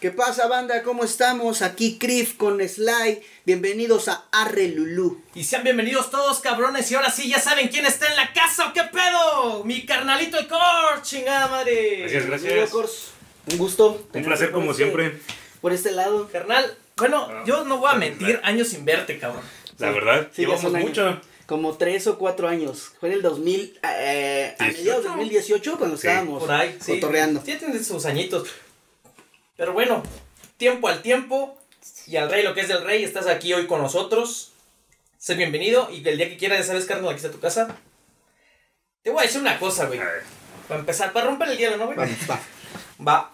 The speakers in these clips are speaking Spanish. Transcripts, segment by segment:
¿Qué pasa, banda? ¿Cómo estamos? Aquí Crif con Sly. Bienvenidos a Arre Lulú. Y sean bienvenidos todos, cabrones. Y ahora sí, ya saben quién está en la casa o qué pedo. Mi carnalito el Cor, chingada madre. Gracias, gracias. Cors. Un gusto. Un placer como este- siempre. Por este lado. Carnal, bueno, Ah, yo no voy a mentir, años sin verte, cabrón. La verdad, Sí, llevamos mucho. Como tres o cuatro años. Fue en el 2000, eh, a 18. mediados de 2018 cuando Sí. estábamos Por ahí, cotorreando. Sí, tiene sus añitos. Pero bueno, tiempo al tiempo. Y al rey lo que es del rey, estás aquí hoy con nosotros. Sé bienvenido. Y el día que quieras, ya sabes, carnal, aquí está tu casa. Te voy a decir una cosa, güey. Para empezar, para romper el hielo, ¿no, güey? Vamos, va. Va.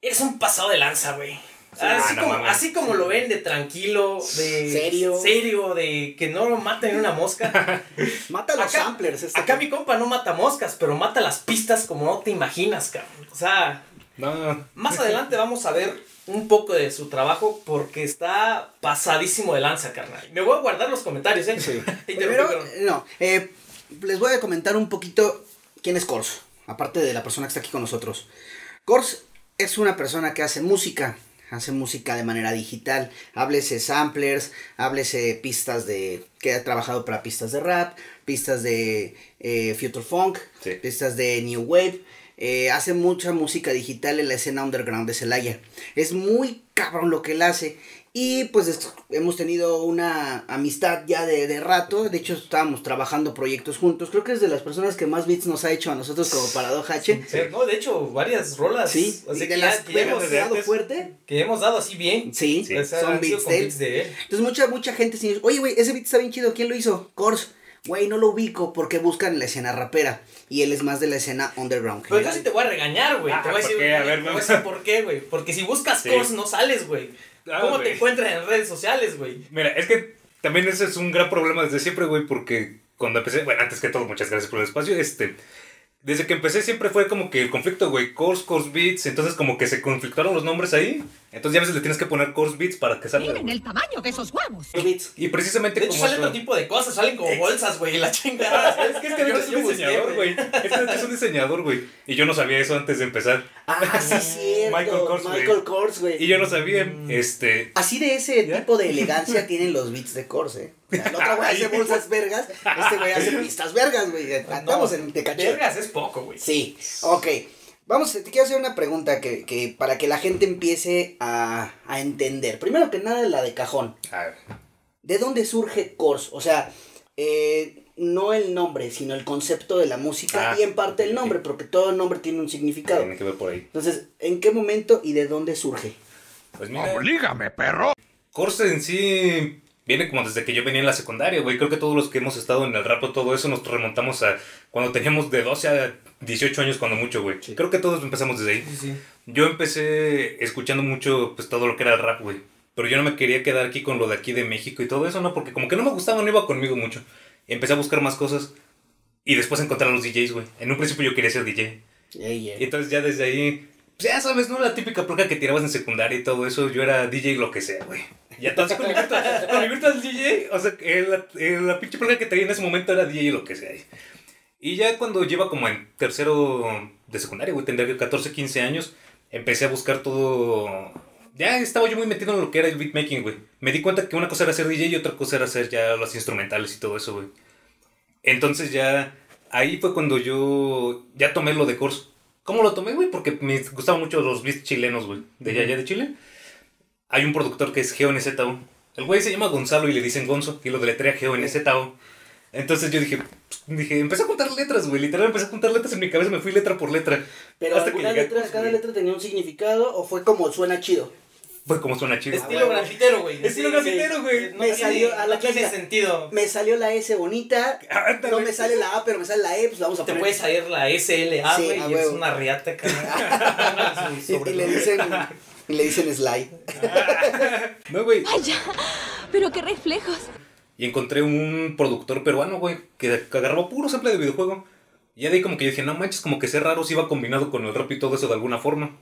Eres un pasado de lanza, güey. así, Ah, no como, así como lo ven, de tranquilo, de Serio. serio, de que no lo maten en una mosca. Mata a los Acá- samplers. este. Acá mi compa no mata moscas, pero mata las pistas como no te imaginas, cabrón. O sea, No, más adelante vamos a ver un poco de su trabajo porque está pasadísimo de lanza, carnal. Me voy a guardar los comentarios, ¿eh? Interrumpí, Primero, no, eh, les voy a comentar un poquito quién es Kors, aparte de la persona que está aquí con nosotros. Kors es una persona que hace música, hace música de manera digital, háblese samplers, háblese pistas de, que ha trabajado para pistas de rap, pistas de eh, future funk, Sí. pistas de new wave. Eh, hace mucha música digital en la escena underground de Celaya. Es muy cabrón lo que él hace. Y pues es- hemos tenido una amistad ya de, de rato. De hecho, estábamos trabajando proyectos juntos. Creo que es de las personas que más beats nos ha hecho a nosotros como Paradoja H. Sí, no, de hecho, varias rolas. Sí, que, de ya- las que que hemos dado antes. fuerte. que hemos dado así bien. Sí, O sea, son beats de él. beats de él. Entonces mucha, mucha gente se dice, oye, güey, ese beat está bien chido, ¿quién lo hizo? Güey, no lo ubico porque buscan la escena rapera. Y él es más de la escena underground. Pero yo sí te voy a regañar, güey. Ah, te voy a ¿por decir, qué? A güey, ver, te voy a vamos. decir por qué, güey. Porque si buscas Sí. cosas no sales, güey. Ah, ¿Cómo te encuentras en redes sociales, güey? Mira, es que también ese es un gran problema desde siempre, güey, porque cuando empecé, bueno, antes que todo, muchas gracias por el espacio, este, desde que empecé siempre fue como que el conflicto, güey, Course, Course Beats, entonces como que se conflictaron los nombres ahí, entonces ya a veces le tienes que poner Course Beats para que salga. Miren el tamaño de esos huevos. Beats. Y precisamente De hecho, como... sale eso- otro tipo de cosas. Salen como bolsas, güey. La chingada. Es que este Yo- es un diseñador, güey. Este es un diseñador, güey. Y yo no sabía eso antes de empezar. Ah, sí, cierto. Michael Kors, güey. Michael Kors, güey. Y yo no sabía, Mm. este... Así de ese ¿Ya? tipo de elegancia tienen los beats de Kors, eh. O sea, el otro güey hace bolsas vergas, este güey hace pistas vergas, güey. Estamos en Tecaché. Vergas es poco, güey. Sí, ok. Vamos, te quiero hacer una pregunta que, que para que la gente empiece a, a entender. Primero que nada, la de cajón. A ver, ¿De dónde surge Kors? O sea, eh, no el nombre, sino el concepto de la música Ah, y en parte el nombre, porque todo nombre tiene un significado. tiene que ver por ahí. Entonces, ¿en qué momento y de dónde surge? Pues mira... Oblígame, perro. Corse en sí viene como desde que yo venía en la secundaria, güey. Creo que todos los que hemos estado en el rap o todo eso nos remontamos a cuando teníamos de 12 a 18 años cuando mucho, güey. Creo que todos empezamos desde ahí. Sí, sí. Yo empecé escuchando mucho pues todo lo que era el rap, güey. Pero yo no me quería quedar aquí con lo de aquí de México y todo eso, ¿no? Porque como que no me gustaba, no iba conmigo mucho. Empecé a buscar más cosas y después encontrar a los DJs, güey. En un principio yo quería ser DJ. Ey, Y ey. entonces ya desde ahí, pues ya sabes, ¿no? La típica placa que tirabas en secundaria y todo eso, yo era DJ lo que sea, güey. Y entonces con mi virtual, con mi virtual DJ, o sea, que la, eh, la pinche placa que traía en ese momento era DJ lo que sea. Y ya cuando lleva como en tercero de secundaria, güey, tendría que 14, 15 años, empecé a buscar todo... Ya estaba yo muy metido en lo que era el beatmaking, güey. Me di cuenta que una cosa era ser DJ y otra cosa era hacer ya los instrumentales y todo eso, güey. Entonces ya ahí fue cuando yo ya tomé lo de Kors. ¿Cómo lo tomé, güey? Porque me gustaban mucho los beats chilenos, güey. De allá, allá de Chile. Hay un productor que es GeoNZO. El güey se llama Gonzalo y le dicen Gonzo. Y lo deletrea GeoNZO. Entonces yo dije, pues, dije, empecé a juntar letras, güey. Literal empecé a juntar letras en mi cabeza, me fui letra por letra. Pero Hasta que llegué letra, cada letra tenía un significado o fue como suena chido. Fue como suena chido. Estilo huevo. grafitero, güey. Estilo Sí, grafitero, güey. No Me tiene, salió a la clásica. sentido. Me salió la S bonita, no me sale la A, pero me sale la E, pues vamos a Te puede salir la SLA, güey, y es una riata, carnal. Y, y le dicen, y le dicen Sly. No, güey. Vaya, pero qué reflejos. Y encontré un productor peruano, güey, que, que agarraba puro sample de videojuego. Y ya de ahí como que yo dije, no manches, como que ser raro si iba combinado con el rap y todo eso de alguna forma.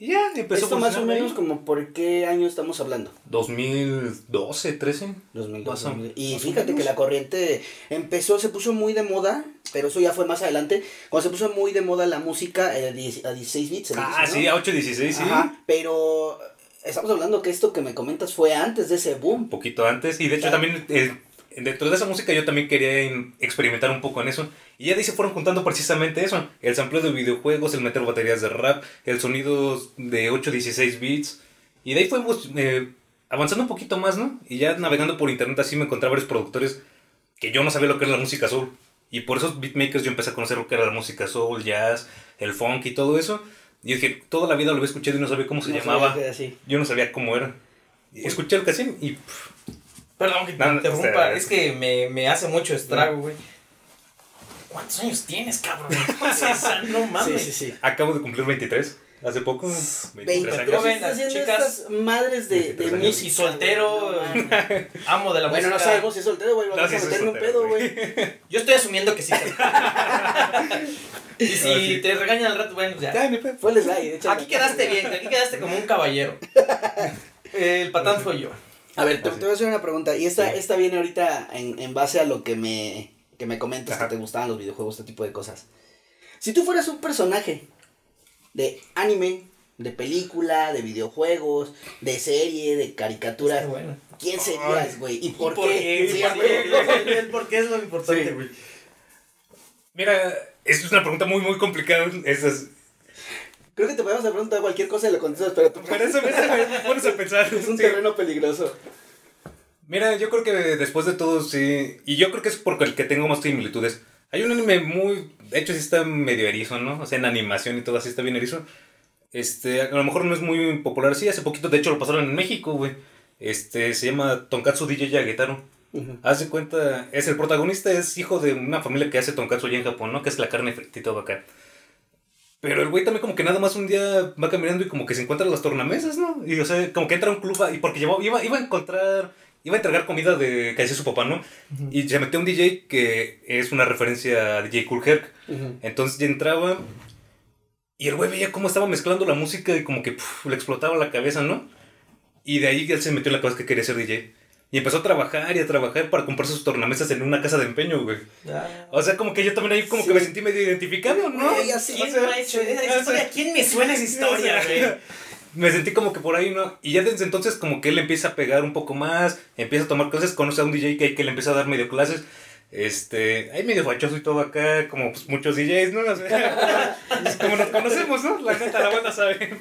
Y ya empezó Esto más o menos ahí. como por qué año estamos hablando. 2012, 13. 2002, Más o- 2000. Y fíjate que la corriente empezó, se puso muy de moda, pero eso ya fue más adelante. Cuando se puso muy de moda la música eh, a 16 bits. Ah, dice, sí, ¿no? a 816, sí. Ajá, pero estamos hablando que esto que me comentas fue antes de ese boom. Un poquito antes. Y de hecho Ah. también, eh, dentro de esa música yo también quería experimentar un poco en eso. Y ya de ahí se fueron juntando precisamente eso. El sampleo de videojuegos, el meter baterías de rap, el sonido de 816 bits. Y de ahí fuimos eh, avanzando un poquito más, ¿no? Y ya navegando por internet así me encontré varios productores que yo no sabía lo que era la música soul. Y por esos beatmakers yo empecé a conocer lo que era la música soul, jazz, el funk y todo eso. Y yo dije, toda la vida lo había escuchado y no sabía cómo se No llamaba. Yo no sabía cómo era. Y Escuché el casín y pff, Perdón que te No, no, interrumpa, o sea, es que me, me hace mucho estrago, güey. ¿Cuántos años tienes, cabrón? No mames. Sí, sí, sí. acabo de cumplir 23. Hace poco. 23 20, años. Joven, estás haciendo chicas. estas madres de, de 23 años. música. Y soltero, no mames. Amo de la bueno, no música. sabemos si es soltero, güey. No, Vamos sí a soy meterme un pedo, güey. Yo estoy asumiendo que sí. y si Ah, sí. te regañan al rato, bueno, ya. Ya, ni pedo. Fue el slide. échale. Aquí quedaste bien, aquí quedaste como un caballero. El patán fue yo. A ver, te, te voy a hacer una pregunta. Y esta, Sí. esta viene ahorita en, en base a lo que me, que me comentas Ajá. que te gustaban los videojuegos, este tipo de cosas. Si tú fueras un personaje de anime, de película, de videojuegos, de serie, de caricatura, Está bueno. ¿quién serías, güey? ¿Y por, ¿Y por qué? qué? Sí, ¿Y por qué? El por qué es lo importante, Sí. güey. Mira, es una pregunta muy, muy complicada. Esas. Creo que te podemos preguntar cualquier cosa y lo contestas, pero tú Pero eso me pones a pensar. es un Sí. terreno peligroso. Mira, yo creo que después de todo, sí. Y yo creo que es porque el que tengo más similitudes. Hay un anime muy. De hecho, sí está medio erizo, ¿no? O sea, en animación y todo así está bien erizo. Este, a lo mejor no es muy popular. Sí, hace poquito, de hecho, lo pasaron en México, güey. Este, se llama Tonkatsu DJ Yagetaro. Ujú. Haz de cuenta, es el protagonista, es hijo de una familia que hace tonkatsu allá en Japón, ¿no? Que es la carne todo acá. Pero el güey también como que nada más un día va caminando y como que se encuentra en las tornamesas, ¿no? Y o sea, como que entra a un club a- y porque llevaba, iba, iba a encontrar, iba a entregar comida de que hacía su papá, ¿no? Y se metió un DJ que es una referencia a DJ Cool Herc. Entonces ya entraba y el güey veía cómo estaba mezclando la música y como que puf, le explotaba la cabeza, ¿no? Y de ahí él se metió en la cabeza que quería ser DJ. Y empezó a trabajar y a trabajar para comprarse sus tornamesas en una casa de empeño, güey. Ya. O sea, como que yo también ahí como Sí. que me sentí medio identificado, ¿no? Ya sé. ¿Quién O sea, me ha hecho esa historia? ¿Quién me suena esa historia, o sea, güey? Me sentí como que por ahí, ¿no? Y ya desde entonces como que él empieza a pegar un poco más, empieza a tomar clases, conoce a un DJ que, que le empieza a dar medio clases. Este, ahí medio fachoso y todo acá, como pues, muchos DJs, ¿no? Como nos conocemos, ¿no? La neta, la banda sabe.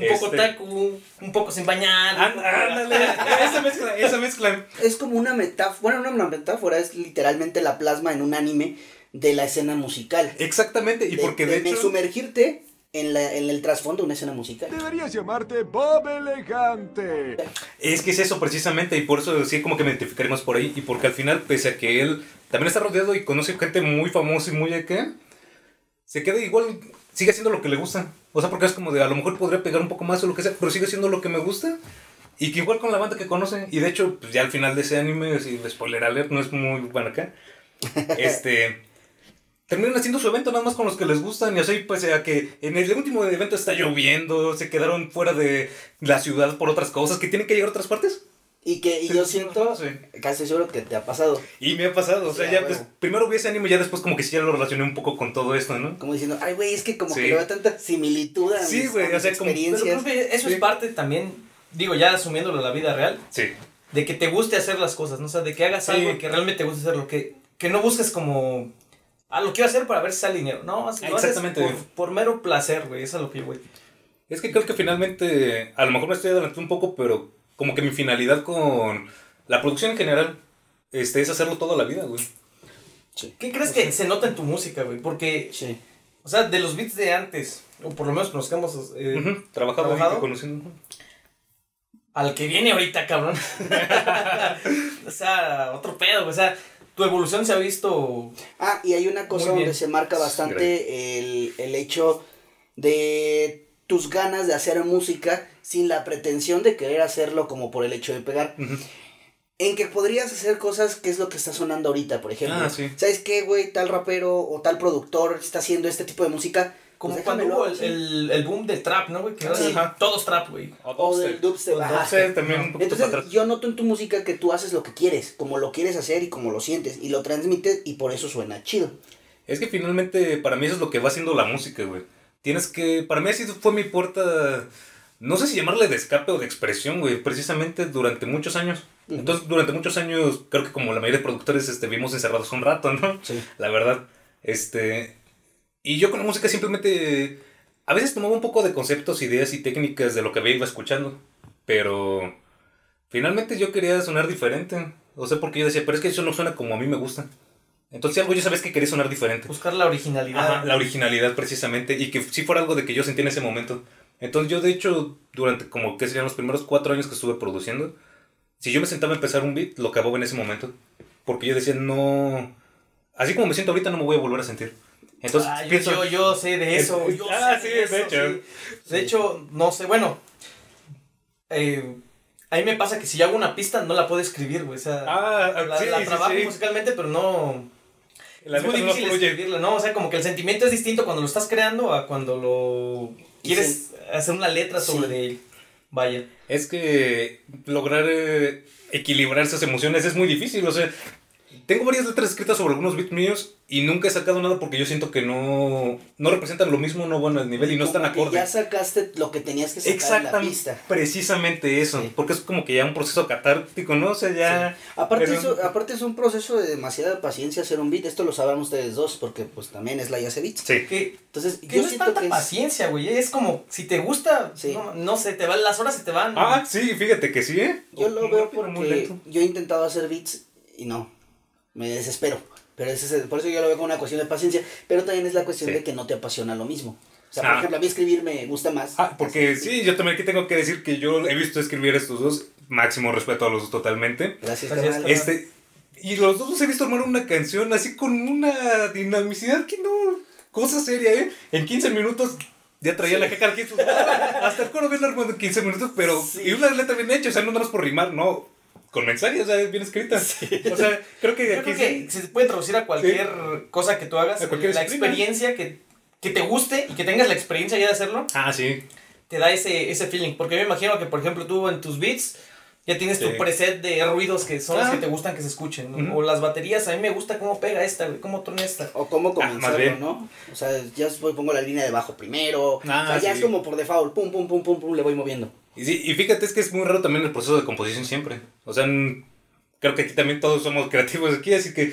Un poco Este, taku, un poco sin bañar. Ándale, esa mezcla, esa mezcla. Es como una metáfora, bueno, no una metáfora, es literalmente la plasma en un anime de la escena musical. Exactamente, y porque de, de hecho... sumergirte en, la, en el trasfondo de una escena musical. Deberías llamarte Bob Elegante. Es que es eso precisamente, y por eso sí como que me identificaremos por ahí, y porque al final, pese a que él también está rodeado y conoce gente muy famosa y muy acá, se queda igual, sigue haciendo lo que le gusta. O sea, porque es como de, a lo mejor podría pegar un poco más o lo que sea, pero sigue haciendo lo que me gusta. Y que igual con la banda que conoce, y de hecho, pues ya al final de ese anime, si spoiler alert, no es muy bueno acá, este... Terminan haciendo su evento nada más con los que les gustan y así pese a que en el último evento está lloviendo, se quedaron fuera de la ciudad por otras cosas que tienen que llegar a otras partes. Y que y yo siento, sí. casi seguro que te ha pasado, Y me ha pasado, o sea, Sí, ya a pues, primero vi ese anime y ya después como que sí ya lo relacioné un poco con todo esto, ¿no? como diciendo, ay, güey, es que como Sí. que le veo tanta similitud a Sí, mis, güey, a mis o sea, como- Pero experiencias. creo que eso Sí. es parte también, digo, ya asumiéndolo en la vida real, Sí. de que te guste hacer las cosas, ¿no? O sea, de que hagas Sí. algo que realmente te guste hacerlo, que, que no busques como, ah, lo quiero hacer para ver si sale dinero, no, lo haces Exactamente. por, por mero placer, güey, eso es lo que yo, güey. Es que creo que finalmente, a lo mejor me estoy adelantando un poco, pero como que mi finalidad con la producción en general este, es hacerlo toda la vida, güey. ¿Qué crees que se nota en tu música, güey? Porque, Sí. o sea, de los beats de antes, o por lo menos con los que hemos eh, Ujú, Trabajado, ¿Trabajado? y conociendo. al que viene ahorita, cabrón. o sea, otro pedo, güey, o sea, tu evolución se ha visto Ah, y hay una cosa donde se marca bastante el, el hecho de tus ganas de hacer música sin la pretensión de querer hacerlo como por el hecho de pegar. En que podrías hacer cosas que es lo que está sonando ahorita, por ejemplo. Ah, sí. ¿Sabes qué, güey? Tal rapero o tal productor está haciendo este tipo de música. Como Pues cuando hubo el, sí. el, el boom del trap, ¿no, güey? Que Sí. todos trap, güey. O del dubstep. O dubstep también un poquito para Entonces, atrás. yo noto en tu música que tú haces lo que quieres, como lo quieres hacer y como lo sientes, y lo transmites y por eso suena chido. Es que finalmente para mí eso es lo que va haciendo la música, güey. Tienes que, para mí así fue mi puerta, no sé si llamarle de escape o de expresión, güey, precisamente durante muchos años. Entonces, durante muchos años, creo que como la mayoría de productores, este, vimos encerrados un rato, ¿no? Sí. La verdad, este, y yo con la música simplemente, a veces tomaba un poco de conceptos, ideas y técnicas de lo que iba escuchando, pero finalmente yo quería sonar diferente. O sea, porque yo decía, pero es que eso no suena como a mí me gusta. Entonces algo yo sabes que quería sonar diferente. Buscar la originalidad. Ajá, la originalidad precisamente y que sí fuera algo de que yo sentí en ese momento. Entonces yo de hecho durante como que serían los primeros cuatro años que estuve produciendo, si yo me sentaba a empezar un beat, lo acababa en ese momento. Porque yo decía, no... Así como me siento ahorita no me voy a volver a sentir. Entonces Ah, pienso... yo, yo sé de eso. Es- yo ah, sé sí, de, de eso, hecho. sí. De hecho, no sé, bueno. eh, a mí me pasa que si yo hago una pista, no la puedo escribir, güey. O sea, Ah, la, sí, la trabajo musicalmente, pero no. La es muy no difícil escribirla, ¿no? O sea, como que el sentimiento es distinto cuando lo estás creando a cuando lo quieres hacer una letra sobre Sí. de él. Vaya. Es que lograr eh, equilibrar esas emociones es muy difícil. O sea, tengo varias letras escritas sobre algunos beats míos y nunca he sacado nada porque yo siento que no, no representan lo mismo, no van al nivel y no están Como acorde. Ya sacaste lo que tenías que sacar en la Exactamente, pista. precisamente eso, Sí. porque es como que ya un proceso catártico, ¿no? O sea, ya... Aparte, pero- eso- aparte es un proceso de demasiada paciencia hacer un beat, esto lo sabrán ustedes dos, porque pues también es la hace beats. Sí. Que, Entonces, que yo no es siento tanta que es- paciencia, güey. Es como, si te gusta, Sí. no, no sé, te van, las horas se te van. Ah, sí, fíjate que sí, ¿eh? Yo lo Muy veo rápido, muy porque lento. yo he intentado hacer beats y no, me desespero. Pero ese es el- por eso yo lo veo como una cuestión de paciencia, pero también es la cuestión Sí. de que no te apasiona lo mismo. O sea, por Ah. ejemplo, a mí escribir me gusta más. Ah, porque sí, yo también aquí tengo que decir que yo he visto escribir estos dos, máximo respeto a los dos totalmente. Gracias, Gracias. Este, y los dos los he visto armar una canción así con una dinamicidad que no. Cosa seria, ¿eh? En 15 minutos ya traía la caca aquí. Hasta el coro bien armado en 15 minutos, pero. Sí. Y una letra bien hecha, o sea, no nada más por rimar, no. Con mensaje, o sea, bien escrita. O sea, creo que aquí creo que sí. se puede traducir a cualquier cosa que tú hagas. A cualquier la disciplina. experiencia que, que te guste y que tengas la experiencia ya de hacerlo, Ah, sí. te da ese, ese feeling. Porque yo me imagino que, por ejemplo, tú en tus beats ya tienes Sí. tu preset de ruidos que son los Ah. que te gustan que se escuchen. O las baterías, a mí me gusta cómo pega esta, güey, cómo tona esta. O cómo Ah, comenzarlo. ¿no? O sea, ya pongo la línea de bajo primero. Ah, o sea, ya sí. es como por default, pum, pum, pum, pum, pum, le voy moviendo. Y, sí, y fíjate, es que es muy raro también el proceso de composición siempre. O sea, creo que aquí también todos somos creativos aquí, así que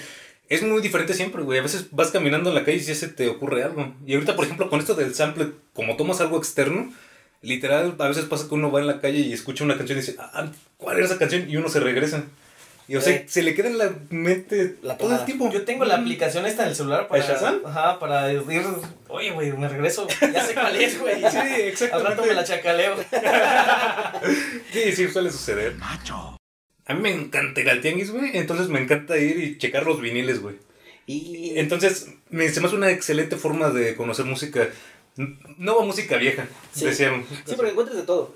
es muy diferente siempre, güey. A veces vas caminando en la calle y ya se te ocurre algo. Y ahorita, por ejemplo, con esto del sample, como tomas algo externo, literal, a veces pasa que uno va en la calle y escucha una canción y dice, ah, ¿cuál era esa canción? Y uno se regresa. Y o sea, Eh. se le queda en la mente La todo el tiempo. Yo tengo la aplicación esta en el celular para. Ajá, para ir. Oye, güey, me regreso. Ya sé cuál es, güey. Sí, Al exactamente. rato me la chacaleo. Sí, sí, suele suceder. A mí me encanta ir al tianguis, güey. Entonces me encanta ir y checar los viniles, güey. Y Entonces, me, se me hace una excelente forma de conocer música. n- Nueva música vieja, Sí. decían. sí, porque encuentras de todo.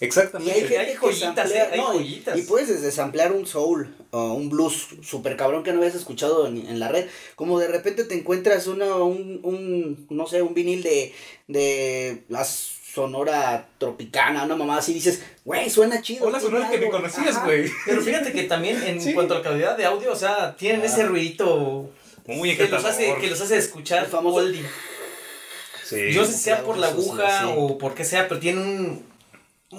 Y Exactamente. hay gente hay que joyitas, eh, hay no, y- joyitas. Y, puedes desde samplear un soul o un blues super cabrón que no habías escuchado en, en la red. Como de repente te encuentras una, un, un, no sé, un vinil de, de la sonora tropicana, una mamá así, dices, güey, suena chido. Hola, sonora que algo". conocías, güey. Pero fíjate que también en Sí. cuanto a la calidad de audio, o sea, tienen Ah. ese ruidito Muy que los, hace, que los hace escuchar El famoso- oldie. Sí. Yo no sé si sea por la aguja sí. o por qué sea, pero tiene un,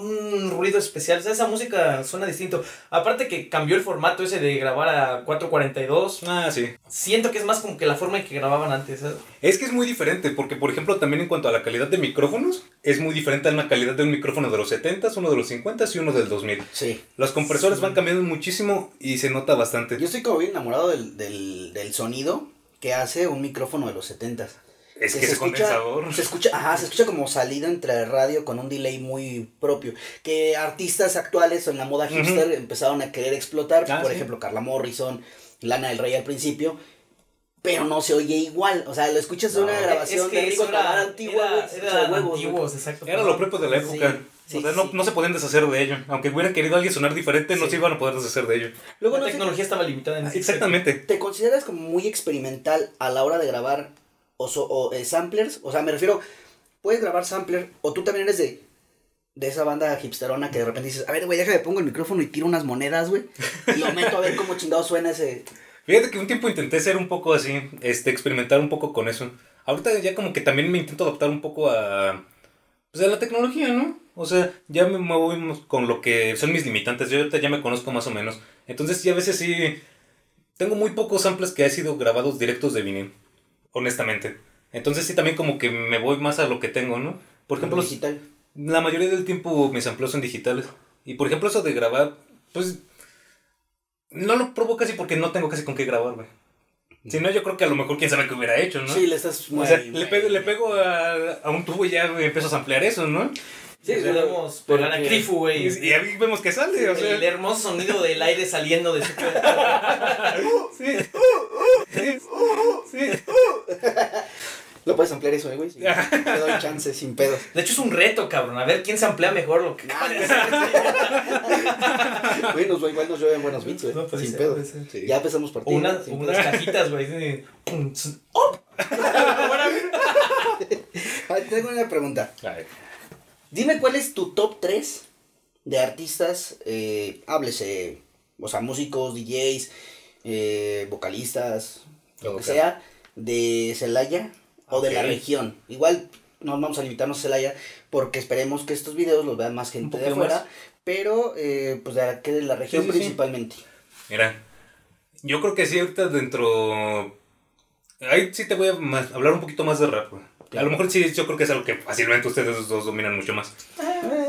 un ruido especial. O sea, esa música suena distinto. Aparte que cambió el formato ese de grabar a 442. Ah, sí. Siento que es más como que la forma en que grababan antes. ¿sabes? Es que es muy diferente, porque por ejemplo también en cuanto a la calidad de micrófonos, es muy diferente a la calidad de un micrófono de los 70s, uno de los 50s y uno del 2000. Sí. Los compresores van cambiando muchísimo y se nota bastante. Yo estoy como bien enamorado del, del, del sonido que hace un micrófono de los 70s. Es Que que se ese escucha- condensador. Se escucha, ajá, se escucha como salida entre radio con un delay muy propio. Que artistas actuales en la moda hipster empezaron a querer explotar. Ah, por sí. ejemplo, Carla Morrison, Lana del Rey al principio. Pero no se oye igual. O sea, lo escuchas de una No. grabación es que de eso era, antigua, era- de eran huevos, antiguos, exacto. Era lo propio de la época. Sí, o sea, sí, no, no se podían deshacer de ello. Aunque hubieran querido alguien sonar diferente, no se iban a poder deshacer de ello. Luego la no tecnología estaba limitada en ese Exactamente. ¿Te consideras como muy experimental a la hora de grabar o, so- o, eh, samplers, o sea, me refiero, puedes grabar sampler, o tú también eres de, de esa banda hipsterona que de repente dices, a ver, güey, déjame pongo el micrófono y tiro unas monedas, güey, y lo meto a ver cómo chingado suena ese... Fíjate que un tiempo intenté ser un poco así, este, experimentar un poco con eso. Ahorita ya como que también me intento adaptar un poco a, pues a la tecnología, ¿no? O sea, ya me muevo con lo que son mis limitantes. Yo ahorita ya me conozco más o menos. Entonces sí, a veces sí, tengo muy pocos samples que han sido grabados directos de vinil, honestamente. Entonces sí, también como que me voy más a lo que tengo, ¿no? Por ejemplo, digital. la mayoría del tiempo mis sampleos son digitales. Y por ejemplo, eso de grabar, pues. No lo provoco casi porque no tengo casi con qué grabar, güey. Si no, yo creo que a lo mejor quién sabe qué hubiera hecho, ¿no? Sí, le estás... o sea, le pego, le pego a, a un tubo y ya empiezo a samplear eso, ¿no? Sí, podemos pegar a Crifu, güey. Y, ahí vemos que sale, o sea. El hermoso sonido del aire saliendo de su cuerpo. Sí. Sí. Sí. Lo puedes ampliar eso, eh, güey. Te doy chance sin pedos. De hecho, es un reto, cabrón. A ver quién se amplía mejor lo que. Güey, nos, igual nos llueven buenos beats, güey. No, pues sin ser. Ya empezamos por O ti. unas, cajitas, güey. ¡Oh! A ver, tengo una pregunta. Ay, Dime cuál es tu top 3 de artistas, eh, háblese, o sea, músicos, DJs, eh, vocalistas, lo que sea, de Celaya o de la región. Igual no vamos a limitarnos a Celaya porque esperemos que estos videos los vean más gente de afuera, más. pero eh, pues de aquí de la región Sí, sí, sí. principalmente. Mira, yo creo que sí, ahorita dentro. Ahí sí te voy a más- hablar un poquito más de rap, güey. A lo mejor sí, yo creo que es algo que fácilmente ustedes dos dominan mucho más.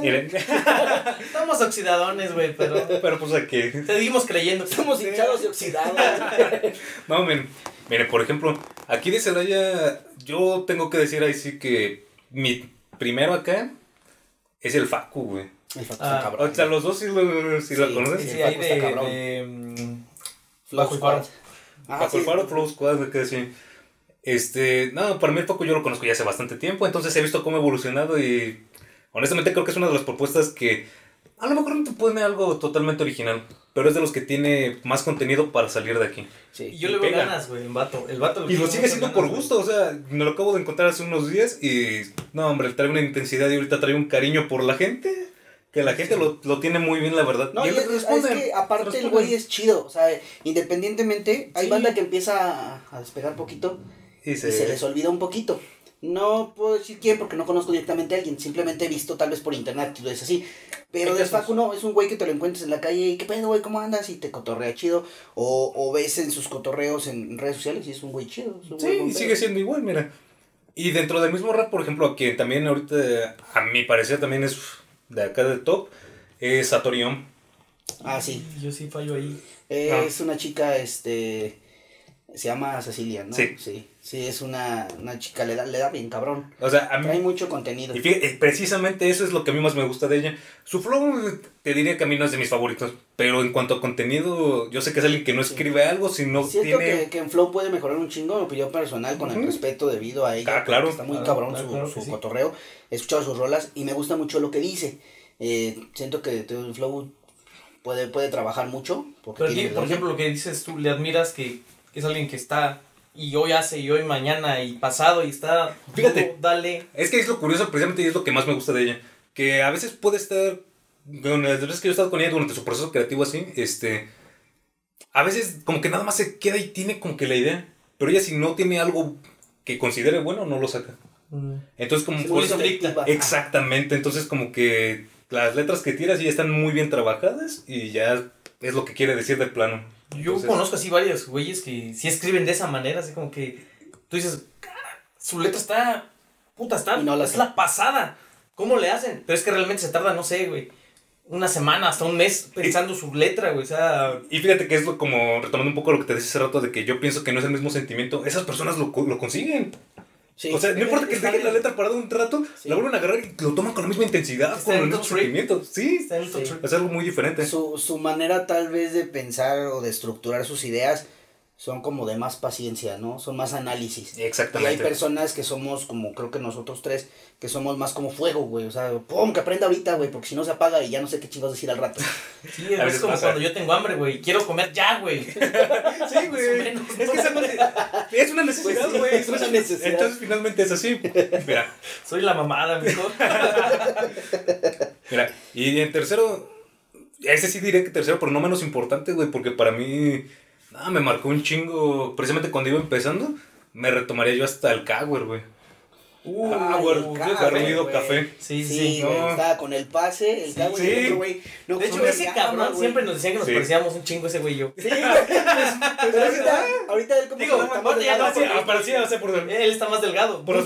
Miren, Estamos oxidadones, güey, pero. pero pues aquí. Seguimos creyendo. Somos hinchados y oxidados. No, men. Mire, por ejemplo, aquí de Celaya, yo tengo que decir ahí sí que mi primero acá es el Facu, güey. El Facu Ah, está cabrón. O sea, los dos sí lo, sí lo Sí, conocen. Sí, Sí, sí, ahí Paco está de. cabrón. de, mm, Flow el. Squad. Ah, Paco sí. el Faro, Flow Squad, que sí. Este, no, para mí el Paco yo lo conozco ya hace bastante tiempo, entonces he visto cómo ha evolucionado y honestamente creo que es una de las propuestas que a lo mejor no te pone algo totalmente original, pero es de los que tiene más contenido para salir de aquí. Sí. Y yo Y le veo pega. ganas, güey, el vato. El vato Y lo sigue haciendo ganas, por güey. gusto, o sea, me lo acabo de encontrar hace unos días y no, hombre, trae una intensidad y ahorita trae un cariño por la gente, que la gente lo, lo tiene muy bien, la verdad. No, y él es, es que aparte el responde. güey es chido, o sea, independientemente, hay Sí. banda que empieza a, a despegar poquito Y y se les olvida un poquito. No puedo decir quién porque no conozco directamente a alguien, simplemente he visto tal vez por internet y lo es así. Pero de. Facu no, es un güey que te lo encuentras en la calle y qué pedo, güey, ¿cómo andas? Y te cotorrea chido. O, o ves en sus cotorreos en redes sociales y es un güey chido. un güey Sí, y pedo. sigue siendo igual, mira. Y dentro del mismo rap, por ejemplo, que también ahorita, a mi parecer, también es de acá del top, es Satorión. Ah, sí. Yo sí fallo ahí. Ah. Es una chica, este. Se llama Cecilia, ¿no? Sí. Sí, sí, es una, una chica, le da, le da bien cabrón. O sea, a mí, Trae mucho contenido. y fíjate, precisamente eso es lo que a mí más me gusta de ella. Su flow, te diría que a mí no es de mis favoritos, pero en cuanto a contenido, yo sé que es alguien que no escribe algo, sino Siento tiene... que, que en Flow puede mejorar un chingo, mi opinión personal, con el respeto debido a ella. Ah, claro. Está muy Claro, cabrón claro, su, claro que su sí. cotorreo. He escuchado sus rolas y me gusta mucho lo que dice. Eh, siento que el Flow puede, puede trabajar mucho. Porque Pero tiene- por ejemplo, lo que dices tú, le admiras que es alguien que está y hoy hace y hoy mañana y pasado y está. Fíjate. dale. Es que es lo curioso, precisamente, y es lo que más me gusta de ella. Que a veces puede estar. Con las veces que yo he estado con ella durante su proceso creativo así, este. A veces, como que nada más se queda y tiene como que la idea. Pero ella, si no tiene algo que considere bueno, no lo saca. Entonces, como. es por muy eso- selectiva. exactamente. Entonces, como que las letras que tiras ya están muy bien trabajadas y ya es lo que quiere decir del plano. Yo Entonces- conozco así varios güeyes que sí escriben de esa manera, así como que tú dices, "Ah, su letra está, puta, está, Y no la es la pasada. ¿Cómo le hacen? Pero es que realmente se tarda, no sé, güey, una semana, hasta un mes pensando su letra, güey, o sea, Y fíjate que es lo, como retomando un poco lo que te decía hace rato de que yo pienso que no es el mismo sentimiento. Esas personas lo, lo consiguen. Sí. O sea, no importa que dejen la letra parada un rato, Sí. la vuelven a agarrar y lo toman con la misma intensidad, Está con en el otro mismo trip. sentimiento. Sí, es algo muy diferente. su, su manera tal vez de pensar o de estructurar sus ideas son como de más paciencia, ¿no? Son más análisis. Y hay Exactamente. personas que somos como, creo que nosotros tres, que somos más como fuego, güey. O sea, pum, que aprenda ahorita, güey, porque si no se apaga y ya no sé qué chingados decir al rato. Sí, A es veces como pasa. cuando yo tengo hambre, güey, quiero comer ya, güey. Sí, güey. Es que se Es una necesidad, Pues sí, güey. es una necesidad. Entonces finalmente es así. Mira, Soy la mamada, mijo. mira. Y en tercero, ese sí diré que tercero, pero no menos importante, güey, porque para mí, nada, me marcó un chingo. Precisamente cuando iba empezando, me retomaría yo hasta el Cower, güey. Uh, Ah, güey, café, garruido güey. café. Sí, sí, Sí, güey, no. estaba con el pase, el y sí. el otro güey. No, De pues, hecho, no ese cabrón güey. siempre nos decían que nos Sí. parecíamos un chingo ese güey y yo. Sí, güey. Pero ahorita, ahorita él como Digo, que está más ahorita ya delgado, no, sí, porque- aparecía, o sea, por Él está más delgado. Por